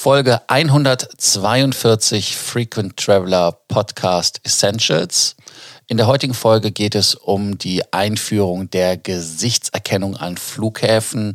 Folge 142 Frequent Traveler Podcast Essentials. In der heutigen Folge geht es um die Einführung der Gesichtserkennung an Flughäfen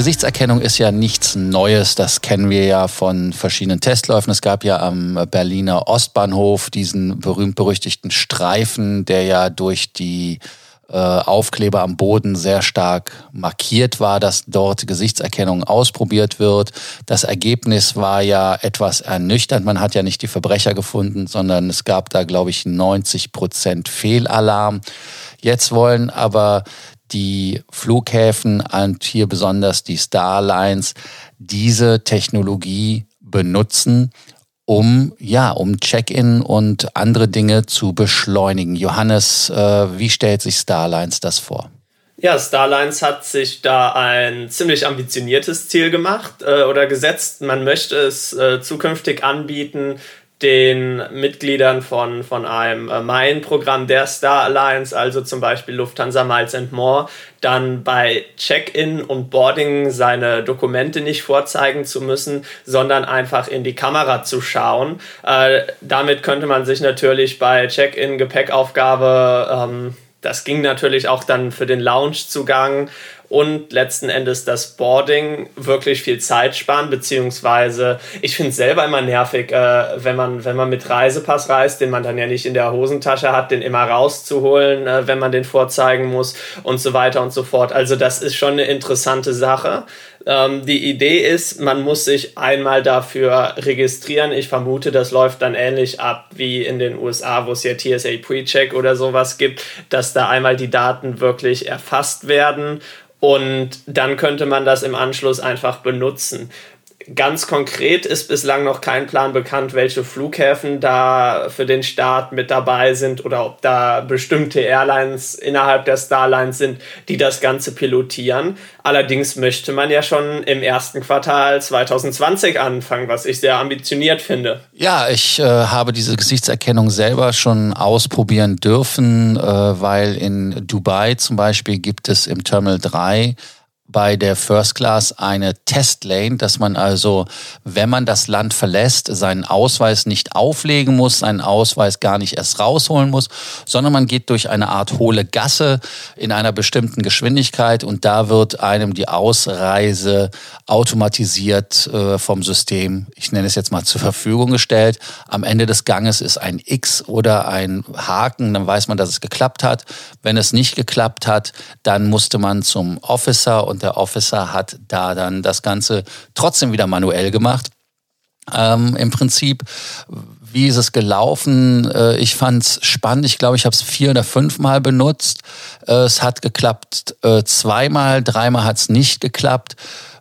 Gesichtserkennung ist ja nichts Neues. Das kennen wir ja von verschiedenen Testläufen. Es gab ja am Berliner Ostbahnhof diesen berühmt-berüchtigten Streifen, der ja durch die äh, Aufkleber am Boden sehr stark markiert war, dass dort Gesichtserkennung ausprobiert wird. Das Ergebnis war ja etwas ernüchternd. Man hat ja nicht die Verbrecher gefunden, sondern es gab da, glaube ich, 90 Prozent Fehlalarm. Jetzt wollen aber die Flughäfen und hier besonders die Starlines diese Technologie benutzen, um ja, um Check-in und andere Dinge zu beschleunigen. Johannes, äh, wie stellt sich Starlines das vor? Ja, Starlines hat sich da ein ziemlich ambitioniertes Ziel gemacht äh, oder gesetzt. Man möchte es äh, zukünftig anbieten, den Mitgliedern von, von einem äh, Main-Programm der Star Alliance, also zum Beispiel Lufthansa Miles and More, dann bei Check-in und Boarding seine Dokumente nicht vorzeigen zu müssen, sondern einfach in die Kamera zu schauen. Äh, damit könnte man sich natürlich bei Check-in Gepäckaufgabe, ähm, das ging natürlich auch dann für den Lounge-Zugang und letzten Endes das Boarding wirklich viel Zeit sparen, beziehungsweise ich finde es selber immer nervig, äh, wenn, man, wenn man mit Reisepass reist, den man dann ja nicht in der Hosentasche hat, den immer rauszuholen, äh, wenn man den vorzeigen muss und so weiter und so fort. Also das ist schon eine interessante Sache. Ähm, die Idee ist, man muss sich einmal dafür registrieren. Ich vermute, das läuft dann ähnlich ab wie in den USA, wo es ja TSA Pre-Check oder sowas gibt, dass da einmal die Daten wirklich erfasst werden und dann könnte man das im Anschluss einfach benutzen. Ganz konkret ist bislang noch kein Plan bekannt, welche Flughäfen da für den Start mit dabei sind oder ob da bestimmte Airlines innerhalb der Starlines sind, die das Ganze pilotieren. Allerdings möchte man ja schon im ersten Quartal 2020 anfangen, was ich sehr ambitioniert finde. Ja, ich äh, habe diese Gesichtserkennung selber schon ausprobieren dürfen, äh, weil in Dubai zum Beispiel gibt es im Terminal 3 bei der First Class eine Testlane, dass man also, wenn man das Land verlässt, seinen Ausweis nicht auflegen muss, seinen Ausweis gar nicht erst rausholen muss, sondern man geht durch eine Art hohle Gasse in einer bestimmten Geschwindigkeit und da wird einem die Ausreise automatisiert äh, vom System, ich nenne es jetzt mal zur Verfügung gestellt. Am Ende des Ganges ist ein X oder ein Haken, dann weiß man, dass es geklappt hat. Wenn es nicht geklappt hat, dann musste man zum Officer und der Officer hat da dann das Ganze trotzdem wieder manuell gemacht. Ähm, Im Prinzip, wie ist es gelaufen? Äh, ich fand es spannend. Ich glaube, ich habe es vier oder fünfmal benutzt. Äh, es hat geklappt äh, zweimal, dreimal hat es nicht geklappt.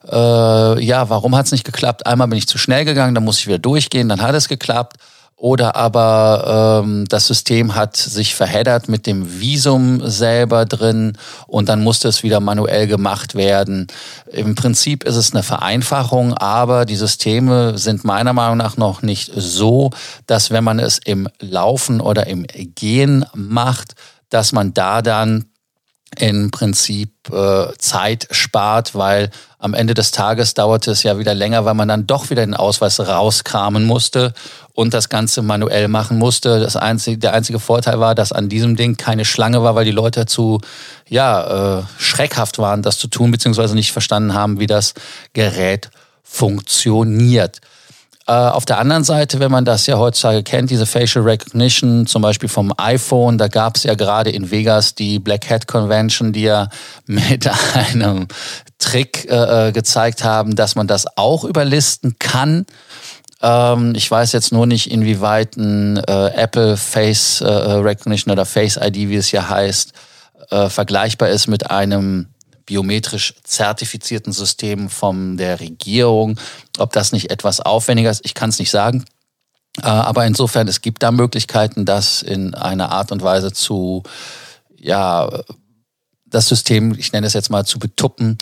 Äh, ja, warum hat es nicht geklappt? Einmal bin ich zu schnell gegangen, dann muss ich wieder durchgehen, dann hat es geklappt. Oder aber ähm, das System hat sich verheddert mit dem Visum selber drin und dann musste es wieder manuell gemacht werden. Im Prinzip ist es eine Vereinfachung, aber die Systeme sind meiner Meinung nach noch nicht so, dass wenn man es im Laufen oder im Gehen macht, dass man da dann im Prinzip äh, Zeit spart, weil am Ende des Tages dauerte es ja wieder länger, weil man dann doch wieder den Ausweis rauskramen musste und das Ganze manuell machen musste. Das einzige, der einzige Vorteil war, dass an diesem Ding keine Schlange war, weil die Leute zu ja, äh, schreckhaft waren, das zu tun, beziehungsweise nicht verstanden haben, wie das Gerät funktioniert. Äh, auf der anderen Seite, wenn man das ja heutzutage kennt, diese Facial Recognition, zum Beispiel vom iPhone, da gab es ja gerade in Vegas die Black Hat Convention, die ja mit einem Trick äh, äh, gezeigt haben, dass man das auch überlisten kann. Ähm, ich weiß jetzt nur nicht, inwieweit ein äh, Apple Face äh, Recognition oder Face ID, wie es ja heißt, äh, vergleichbar ist mit einem biometrisch zertifizierten Systemen von der Regierung. Ob das nicht etwas aufwendiger ist, ich kann es nicht sagen. Äh, aber insofern, es gibt da Möglichkeiten, das in einer Art und Weise zu, ja, das System, ich nenne es jetzt mal, zu betuppen.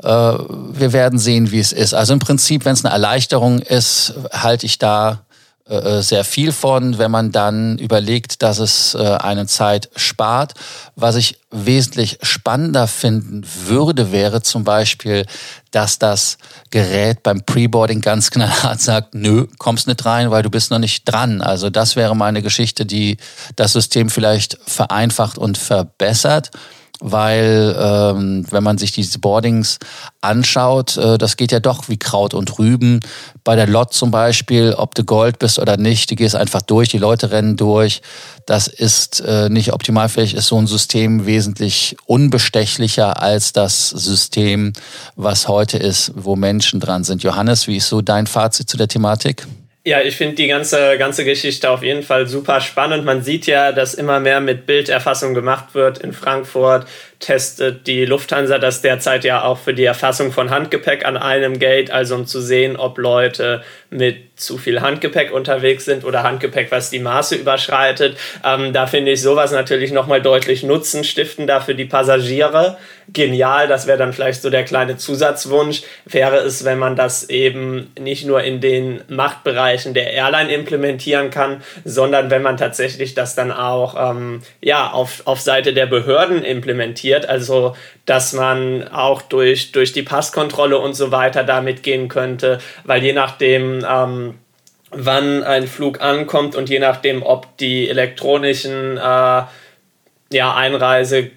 Äh, wir werden sehen, wie es ist. Also im Prinzip, wenn es eine Erleichterung ist, halte ich da sehr viel von, wenn man dann überlegt, dass es äh, eine Zeit spart. Was ich wesentlich spannender finden würde, wäre zum Beispiel, dass das Gerät beim Preboarding ganz knallhart sagt, nö, kommst nicht rein, weil du bist noch nicht dran. Also das wäre mal eine Geschichte, die das System vielleicht vereinfacht und verbessert weil ähm, wenn man sich diese Boardings anschaut, äh, das geht ja doch wie Kraut und Rüben. Bei der Lot zum Beispiel, ob du Gold bist oder nicht, du gehst einfach durch, die Leute rennen durch. Das ist äh, nicht optimal. Vielleicht ist so ein System wesentlich unbestechlicher als das System, was heute ist, wo Menschen dran sind. Johannes, wie ist so dein Fazit zu der Thematik? Ja, ich finde die ganze, ganze Geschichte auf jeden Fall super spannend. Man sieht ja, dass immer mehr mit Bilderfassung gemacht wird. In Frankfurt testet die Lufthansa das derzeit ja auch für die Erfassung von Handgepäck an einem Gate, also um zu sehen, ob Leute mit zu viel Handgepäck unterwegs sind oder Handgepäck, was die Maße überschreitet. Ähm, da finde ich sowas natürlich nochmal deutlich Nutzen stiften da für die Passagiere. Genial, das wäre dann vielleicht so der kleine Zusatzwunsch, wäre es, wenn man das eben nicht nur in den Machtbereichen der Airline implementieren kann, sondern wenn man tatsächlich das dann auch ähm, ja, auf, auf Seite der Behörden implementiert, also dass man auch durch, durch die Passkontrolle und so weiter damit gehen könnte, weil je nachdem, ähm, wann ein Flug ankommt und je nachdem, ob die elektronischen äh, ja, Einreise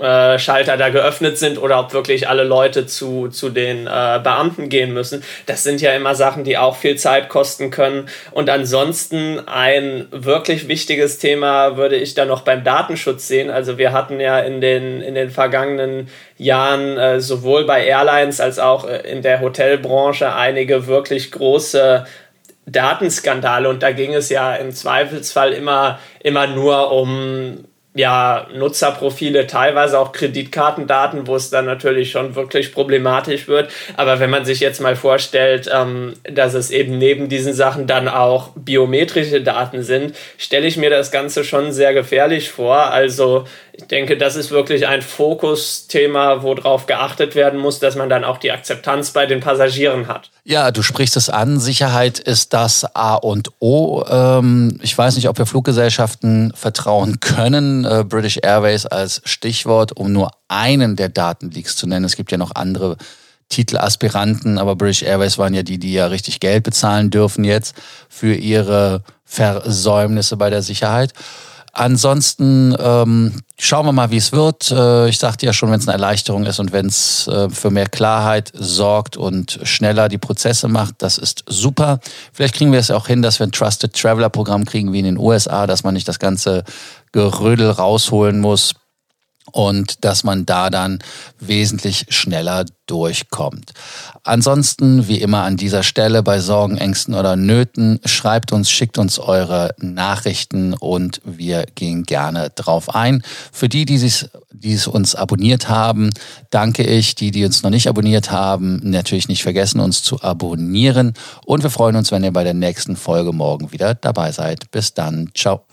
äh, Schalter da geöffnet sind oder ob wirklich alle Leute zu, zu den äh, Beamten gehen müssen. Das sind ja immer Sachen, die auch viel Zeit kosten können. Und ansonsten ein wirklich wichtiges Thema würde ich da noch beim Datenschutz sehen. Also wir hatten ja in den, in den vergangenen Jahren äh, sowohl bei Airlines als auch äh, in der Hotelbranche einige wirklich große Datenskandale und da ging es ja im Zweifelsfall immer, immer nur um ja, Nutzerprofile, teilweise auch Kreditkartendaten, wo es dann natürlich schon wirklich problematisch wird. Aber wenn man sich jetzt mal vorstellt, ähm, dass es eben neben diesen Sachen dann auch biometrische Daten sind, stelle ich mir das Ganze schon sehr gefährlich vor. Also ich denke, das ist wirklich ein Fokusthema, worauf geachtet werden muss, dass man dann auch die Akzeptanz bei den Passagieren hat. Ja, du sprichst es an. Sicherheit ist das A und O. Ähm, ich weiß nicht, ob wir Fluggesellschaften vertrauen können. Äh, British Airways als Stichwort, um nur einen der Datenleaks zu nennen. Es gibt ja noch andere Titelaspiranten, aber British Airways waren ja die, die ja richtig Geld bezahlen dürfen jetzt für ihre Versäumnisse bei der Sicherheit. Ansonsten ähm, schauen wir mal, wie es wird. Äh, ich sagte ja schon, wenn es eine Erleichterung ist und wenn es äh, für mehr Klarheit sorgt und schneller die Prozesse macht, das ist super. Vielleicht kriegen wir es auch hin, dass wir ein Trusted Traveler Programm kriegen wie in den USA, dass man nicht das ganze Gerödel rausholen muss und dass man da dann wesentlich schneller durchkommt. Ansonsten, wie immer an dieser Stelle bei Sorgen, Ängsten oder Nöten, schreibt uns, schickt uns eure Nachrichten und wir gehen gerne drauf ein. Für die, die es, die es uns abonniert haben, danke ich. Die, die uns noch nicht abonniert haben, natürlich nicht vergessen, uns zu abonnieren. Und wir freuen uns, wenn ihr bei der nächsten Folge morgen wieder dabei seid. Bis dann. Ciao.